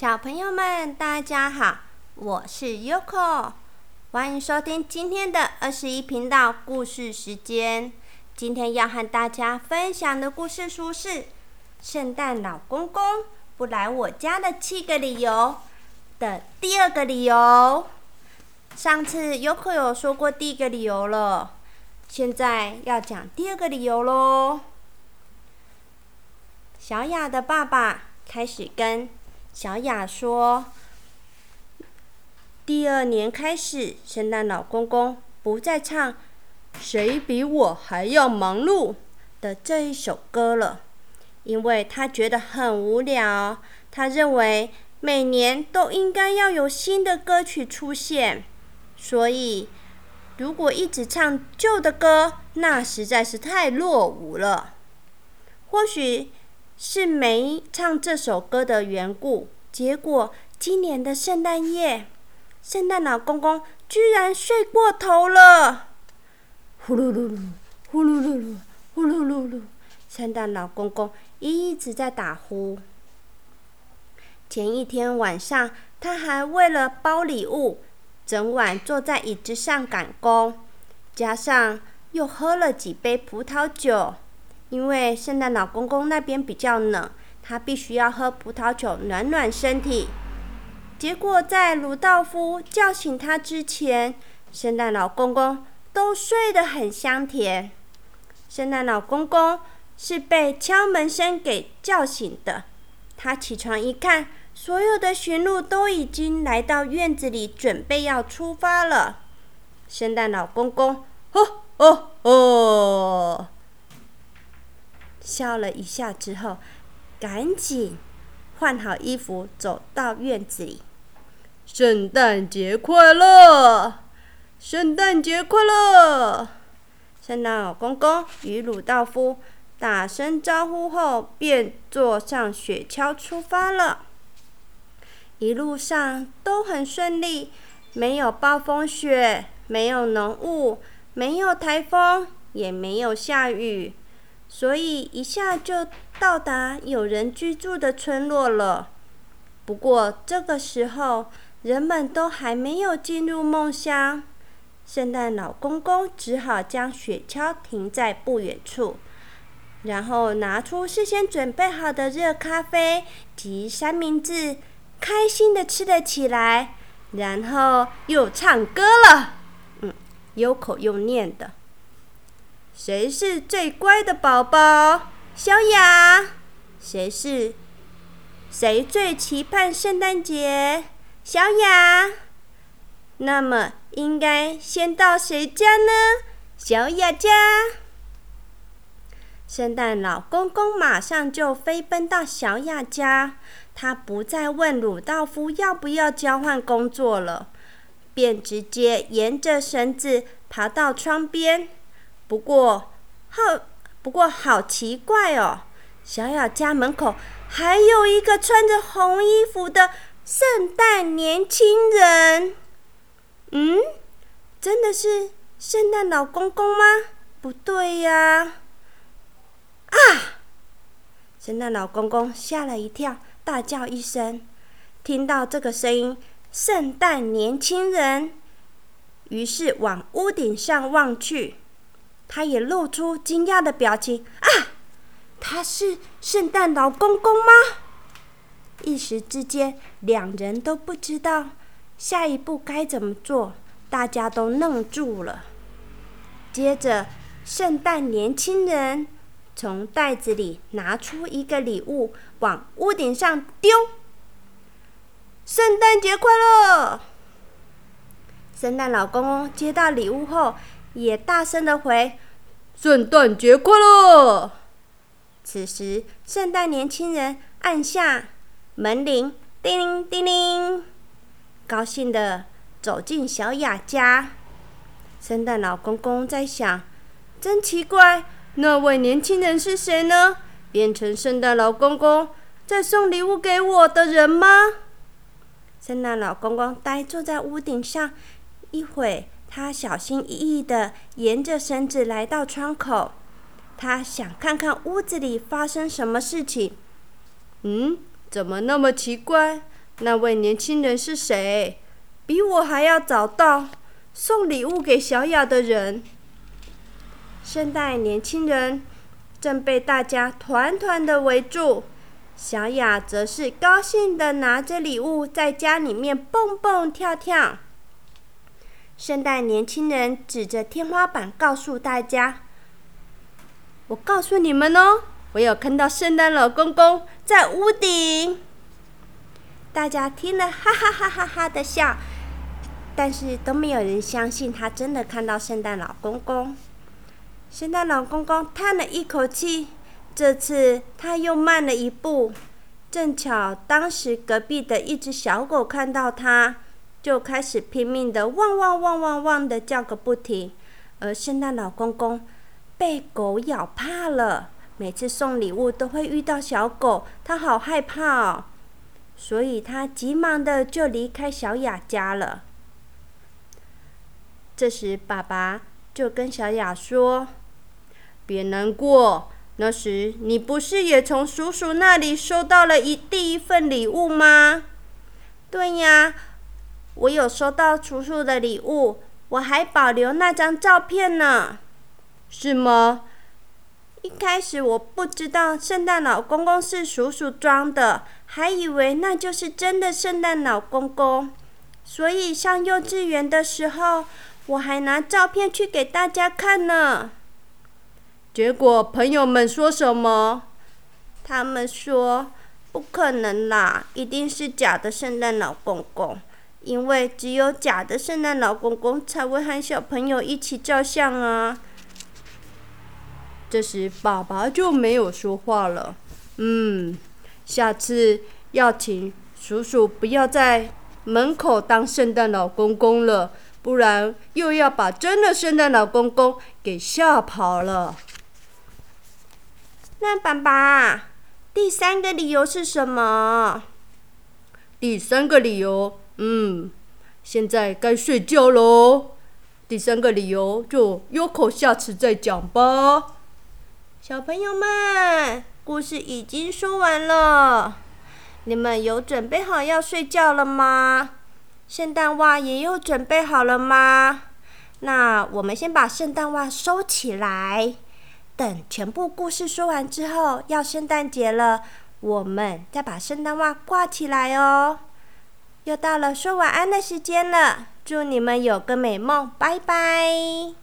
小朋友们，大家好，我是 Yoko，欢迎收听今天的二十一频道故事时间。今天要和大家分享的故事书是《圣诞老公公不来我家的七个理由》的第二个理由。上次 Yoko 有说过第一个理由了，现在要讲第二个理由喽。小雅的爸爸开始跟小雅说：“第二年开始，圣诞老公公不再唱‘谁比我还要忙碌’的这一首歌了，因为他觉得很无聊。他认为每年都应该要有新的歌曲出现，所以如果一直唱旧的歌，那实在是太落伍了。或许……”是没唱这首歌的缘故，结果今年的圣诞夜，圣诞老公公居然睡过头了。呼噜噜噜，呼噜噜噜，呼噜噜噜，圣诞老公公一直在打呼。前一天晚上，他还为了包礼物，整晚坐在椅子上赶工，加上又喝了几杯葡萄酒。因为圣诞老公公那边比较冷，他必须要喝葡萄酒暖暖身体。结果在鲁道夫叫醒他之前，圣诞老公公都睡得很香甜。圣诞老公公是被敲门声给叫醒的。他起床一看，所有的驯鹿都已经来到院子里，准备要出发了。圣诞老公公，哦哦哦！笑了一下之后，赶紧换好衣服，走到院子里。圣诞节快乐！圣诞节快乐！圣诞老公公与鲁道夫打声招呼后，便坐上雪橇出发了。一路上都很顺利，没有暴风雪，没有浓雾，没有台风，也没有下雨。所以一下就到达有人居住的村落了。不过这个时候，人们都还没有进入梦乡。圣诞老公公只好将雪橇停在不远处，然后拿出事先准备好的热咖啡及三明治，开心的吃了起来。然后又唱歌了，嗯，有口又念的。谁是最乖的宝宝？小雅。谁是？谁最期盼圣诞节？小雅。那么应该先到谁家呢？小雅家。圣诞老公公马上就飞奔到小雅家，他不再问鲁道夫要不要交换工作了，便直接沿着绳子爬到窗边。不过，好，不过好奇怪哦！小雅家门口还有一个穿着红衣服的圣诞年轻人。嗯，真的是圣诞老公公吗？不对呀！啊！圣诞老公公吓了一跳，大叫一声。听到这个声音，圣诞年轻人于是往屋顶上望去。他也露出惊讶的表情啊！他是圣诞老公公吗？一时之间，两人都不知道下一步该怎么做，大家都愣住了。接着，圣诞年轻人从袋子里拿出一个礼物，往屋顶上丢。圣诞节快乐！圣诞老公公接到礼物后。也大声的回：“圣诞节快乐！”此时，圣诞年轻人按下门铃，叮铃叮铃，高兴的走进小雅家。圣诞老公公在想：真奇怪，那位年轻人是谁呢？变成圣诞老公公在送礼物给我的人吗？圣诞老公公呆坐在屋顶上，一会。他小心翼翼地沿着绳子来到窗口，他想看看屋子里发生什么事情。嗯，怎么那么奇怪？那位年轻人是谁？比我还要早到送礼物给小雅的人。圣诞年轻人正被大家团团的围住，小雅则是高兴的拿着礼物在家里面蹦蹦跳跳。圣诞年轻人指着天花板告诉大家：“我告诉你们哦，我有看到圣诞老公公在屋顶。”大家听了哈哈哈哈哈的笑，但是都没有人相信他真的看到圣诞老公公。圣诞老公公叹了一口气，这次他又慢了一步。正巧当时隔壁的一只小狗看到他。就开始拼命的汪汪汪汪汪的叫个不停，而圣诞老公公被狗咬怕了，每次送礼物都会遇到小狗，他好害怕哦，所以他急忙的就离开小雅家了。这时，爸爸就跟小雅说：“别难过，那时你不是也从叔叔那里收到了一第一份礼物吗？”“对呀。”我有收到叔叔的礼物，我还保留那张照片呢。是吗？一开始我不知道圣诞老公公是叔叔装的，还以为那就是真的圣诞老公公。所以上幼稚园的时候，我还拿照片去给大家看呢。结果朋友们说什么？他们说不可能啦，一定是假的圣诞老公公。因为只有假的圣诞老公公才会和小朋友一起照相啊。这时，爸爸就没有说话了。嗯，下次要请叔叔不要在门口当圣诞老公公了，不然又要把真的圣诞老公公给吓跑了。那爸爸，第三个理由是什么？第三个理由。嗯，现在该睡觉喽。第三个理由就优口下次再讲吧。小朋友们，故事已经说完了，你们有准备好要睡觉了吗？圣诞袜也有准备好了吗？那我们先把圣诞袜收起来，等全部故事说完之后，要圣诞节了，我们再把圣诞袜挂起来哦。又到了说晚安的时间了，祝你们有个美梦，拜拜。